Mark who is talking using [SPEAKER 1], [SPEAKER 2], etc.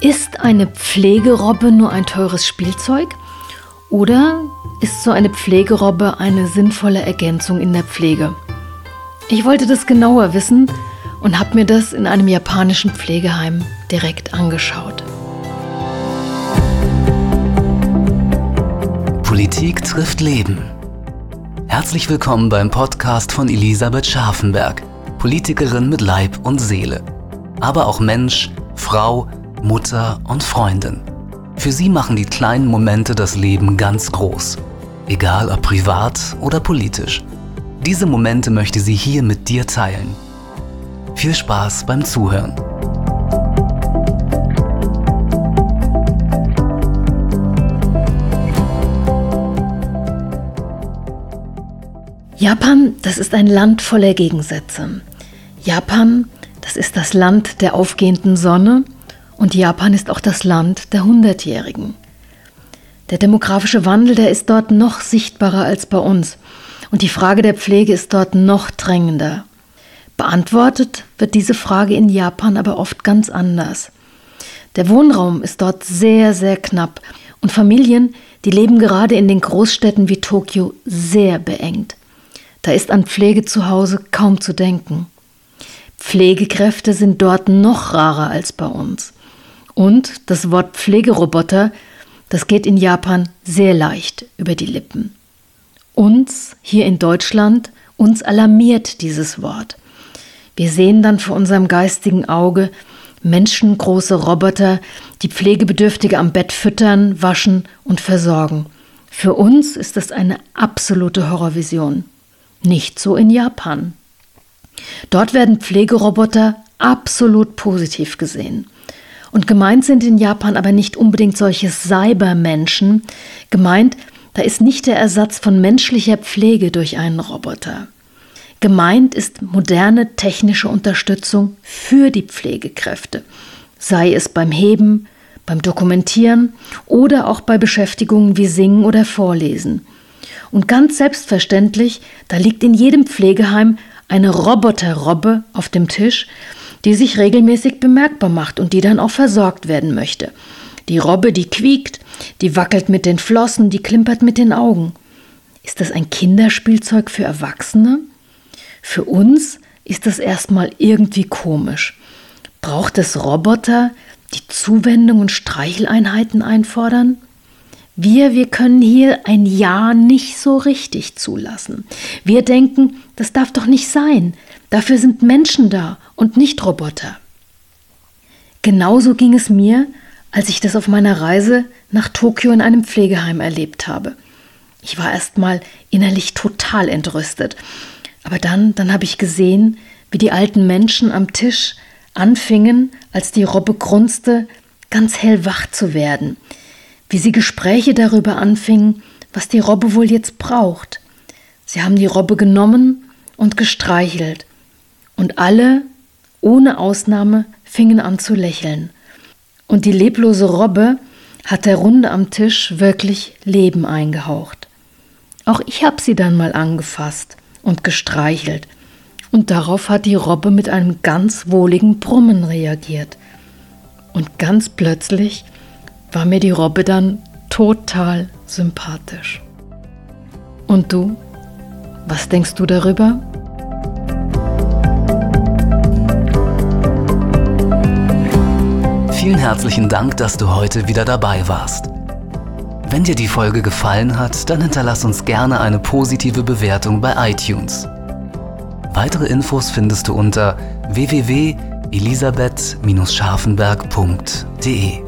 [SPEAKER 1] Ist eine Pflegerobbe nur ein teures Spielzeug? Oder ist so eine Pflegerobbe eine sinnvolle Ergänzung in der Pflege? Ich wollte das genauer wissen und habe mir das in einem japanischen Pflegeheim direkt angeschaut.
[SPEAKER 2] Politik trifft Leben. Herzlich willkommen beim Podcast von Elisabeth Scharfenberg, Politikerin mit Leib und Seele, aber auch Mensch, Frau, Mutter und Freundin. Für sie machen die kleinen Momente das Leben ganz groß, egal ob privat oder politisch. Diese Momente möchte sie hier mit dir teilen. Viel Spaß beim Zuhören.
[SPEAKER 1] Japan, das ist ein Land voller Gegensätze. Japan, das ist das Land der aufgehenden Sonne und Japan ist auch das Land der Hundertjährigen. Der demografische Wandel, der ist dort noch sichtbarer als bei uns. Und die Frage der Pflege ist dort noch drängender. Beantwortet wird diese Frage in Japan aber oft ganz anders. Der Wohnraum ist dort sehr, sehr knapp und Familien, die leben gerade in den Großstädten wie Tokio sehr beengt. Da ist an Pflege zu Hause kaum zu denken. Pflegekräfte sind dort noch rarer als bei uns. Und das Wort Pflegeroboter, das geht in Japan sehr leicht über die Lippen. Uns hier in Deutschland, uns alarmiert dieses Wort. Wir sehen dann vor unserem geistigen Auge menschengroße Roboter, die Pflegebedürftige am Bett füttern, waschen und versorgen. Für uns ist das eine absolute Horrorvision. Nicht so in Japan. Dort werden Pflegeroboter absolut positiv gesehen. Und gemeint sind in Japan aber nicht unbedingt solche Cybermenschen. Gemeint, da ist nicht der Ersatz von menschlicher Pflege durch einen Roboter. Gemeint ist moderne technische Unterstützung für die Pflegekräfte, sei es beim Heben, beim Dokumentieren oder auch bei Beschäftigungen wie Singen oder Vorlesen. Und ganz selbstverständlich, da liegt in jedem Pflegeheim eine Roboterrobbe auf dem Tisch, die sich regelmäßig bemerkbar macht und die dann auch versorgt werden möchte. Die Robbe, die quiekt, die wackelt mit den Flossen, die klimpert mit den Augen. Ist das ein Kinderspielzeug für Erwachsene? Für uns ist das erstmal irgendwie komisch. Braucht es Roboter, die Zuwendung und Streicheleinheiten einfordern? Wir, wir können hier ein Ja nicht so richtig zulassen. Wir denken, das darf doch nicht sein. Dafür sind Menschen da und nicht Roboter. Genauso ging es mir, als ich das auf meiner Reise nach Tokio in einem Pflegeheim erlebt habe. Ich war erstmal innerlich total entrüstet. Aber dann, dann habe ich gesehen, wie die alten Menschen am Tisch anfingen, als die Robbe grunzte, ganz hell wach zu werden. Wie sie Gespräche darüber anfingen, was die Robbe wohl jetzt braucht. Sie haben die Robbe genommen und gestreichelt. Und alle ohne Ausnahme fingen an zu lächeln. Und die leblose Robbe hat der Runde am Tisch wirklich Leben eingehaucht. Auch ich habe sie dann mal angefasst und gestreichelt, und darauf hat die Robbe mit einem ganz wohligen Brummen reagiert. Und ganz plötzlich war mir die Robbe dann total sympathisch. Und du, was denkst du darüber?
[SPEAKER 2] Vielen herzlichen Dank, dass du heute wieder dabei warst. Wenn dir die Folge gefallen hat, dann hinterlass uns gerne eine positive Bewertung bei iTunes. Weitere Infos findest du unter www.elisabeth-scharfenberg.de.